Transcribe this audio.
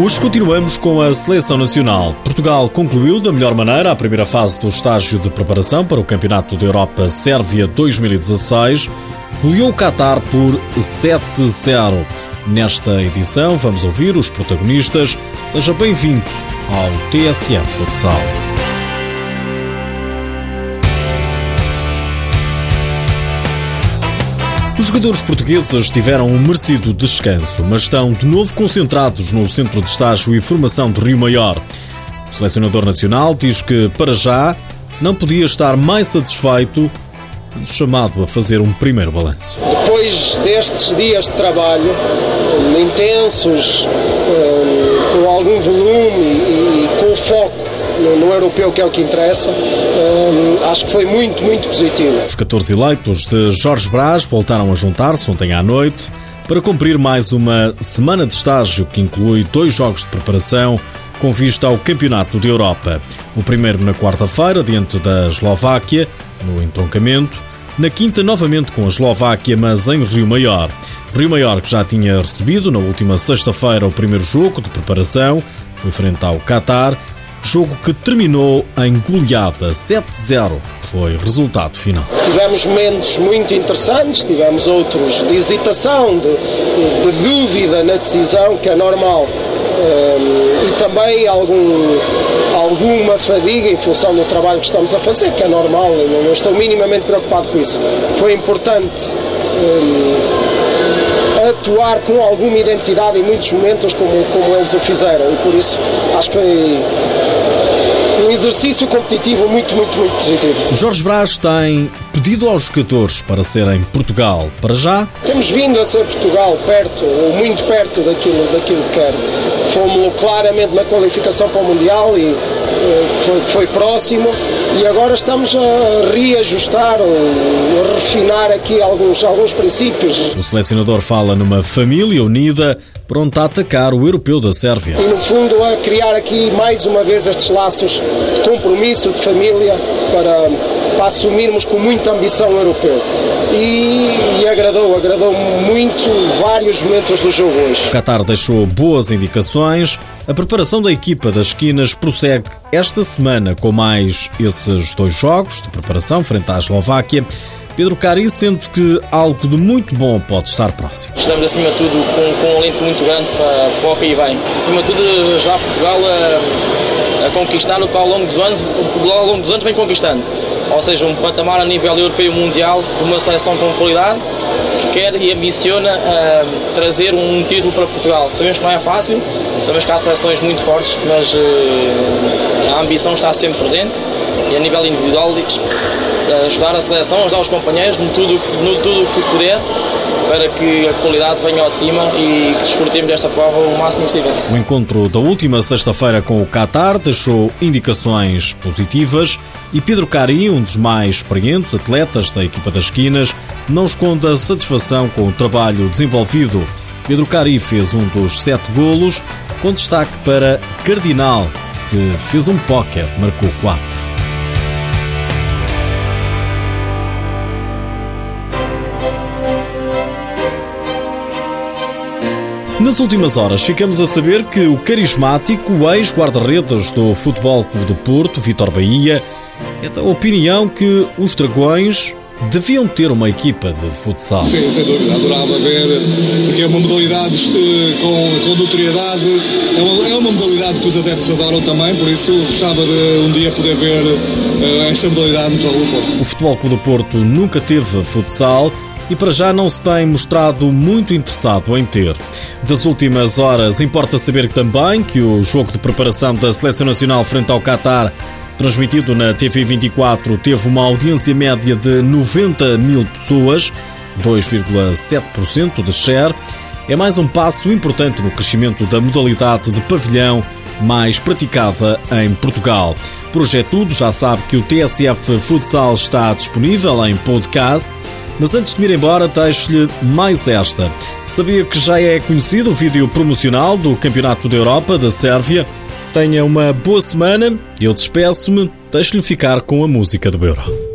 Hoje continuamos com a seleção nacional. Portugal concluiu da melhor maneira a primeira fase do estágio de preparação para o Campeonato da Europa Sérvia 2016. Goleou o Qatar por 7-0. Nesta edição vamos ouvir os protagonistas. Seja bem-vindo ao TSF Futsal. Os jogadores portugueses tiveram um merecido descanso, mas estão de novo concentrados no Centro de Estágio e Formação de Rio Maior. O selecionador nacional diz que, para já, não podia estar mais satisfeito chamado a fazer um primeiro balanço. Depois destes dias de trabalho intensos, eh, com algum volume e com foco no, no, europeu, que é o que interessa, um, acho que foi muito, muito positivo. Os 14 eleitos de Jorge Brás voltaram a juntar-se ontem à noite para cumprir mais uma semana de estágio que inclui dois jogos de preparação com vista ao Campeonato de Europa. O primeiro na quarta-feira, diante da Eslováquia, no entroncamento. Na quinta, novamente com a Eslováquia, mas em Rio Maior. Rio Maior, que já tinha recebido na última sexta-feira o primeiro jogo de preparação, foi frente ao Qatar jogo que terminou em goleada 7-0, foi resultado final. Tivemos momentos muito interessantes, tivemos outros de hesitação, de, de dúvida na decisão, que é normal, um, e também algum, alguma fadiga em função do trabalho que estamos a fazer, que é normal, eu não estou minimamente preocupado com isso. Foi importante. Um, atuar com alguma identidade em muitos momentos como, como eles o fizeram e por isso acho que foi um exercício competitivo muito, muito, muito positivo. Jorge Brás tem pedido aos jogadores para serem Portugal para já? Temos vindo a ser Portugal perto, ou muito perto daquilo, daquilo que quer. Fomos claramente na qualificação para o Mundial e eh, foi, foi próximo e agora estamos a reajustar, a refinar aqui alguns, alguns princípios. O selecionador fala numa família unida pronta a atacar o europeu da Sérvia. E, no fundo, a criar aqui mais uma vez estes laços de compromisso, de família, para, para assumirmos com muita ambição o europeu. E, e, agradou, agradou muito vários momentos do jogo hoje. O Qatar deixou boas indicações. A preparação da equipa das esquinas prossegue esta semana com mais esses dois jogos de preparação frente à Eslováquia. Pedro Cari sente que algo de muito bom pode estar próximo. Estamos, acima de tudo, com, com um alento muito grande para, para o que aí vem. Acima de tudo, já Portugal a, a conquistar o que ao longo dos anos, ao longo dos anos vem conquistando. Ou seja, um patamar a nível europeu mundial, uma seleção com qualidade que quer e ambiciona uh, trazer um título para Portugal. Sabemos que não é fácil, sabemos que há seleções muito fortes, mas uh, a ambição está sempre presente e a nível individual ajudar a seleção, ajudar os companheiros no tudo, no tudo que puder para que a qualidade venha ao de cima e que desfrutemos desta prova o máximo possível. O encontro da última sexta-feira com o Qatar deixou indicações positivas e Pedro Cari, um dos mais experientes atletas da equipa das esquinas, não esconde a satisfação com o trabalho desenvolvido. Pedro Cari fez um dos sete golos, com destaque para Cardinal, que fez um póquer, marcou quatro. Nas últimas horas, ficamos a saber que o carismático ex-guarda-redes do Futebol Clube do Porto, Vitor Bahia, é da opinião que os Dragões deviam ter uma equipa de futsal. Sim, sem dúvida, adorava ver, porque é uma modalidade com, com notoriedade, é uma, é uma modalidade que os adeptos adoram também, por isso gostava de um dia poder ver uh, esta modalidade no Futebol do Porto. O Futebol Clube do Porto nunca teve futsal e para já não se tem mostrado muito interessado em ter. Das últimas horas, importa saber também que o jogo de preparação da Seleção Nacional frente ao Qatar transmitido na TV24, teve uma audiência média de 90 mil pessoas, 2,7% de share. É mais um passo importante no crescimento da modalidade de pavilhão mais praticada em Portugal. Projeto Tudo já sabe que o TSF Futsal está disponível em podcast mas antes de me ir embora, deixo-lhe mais esta. Sabia que já é conhecido o vídeo promocional do Campeonato da Europa da Sérvia? Tenha uma boa semana, eu despeço-me, deixo-lhe ficar com a música do Euro.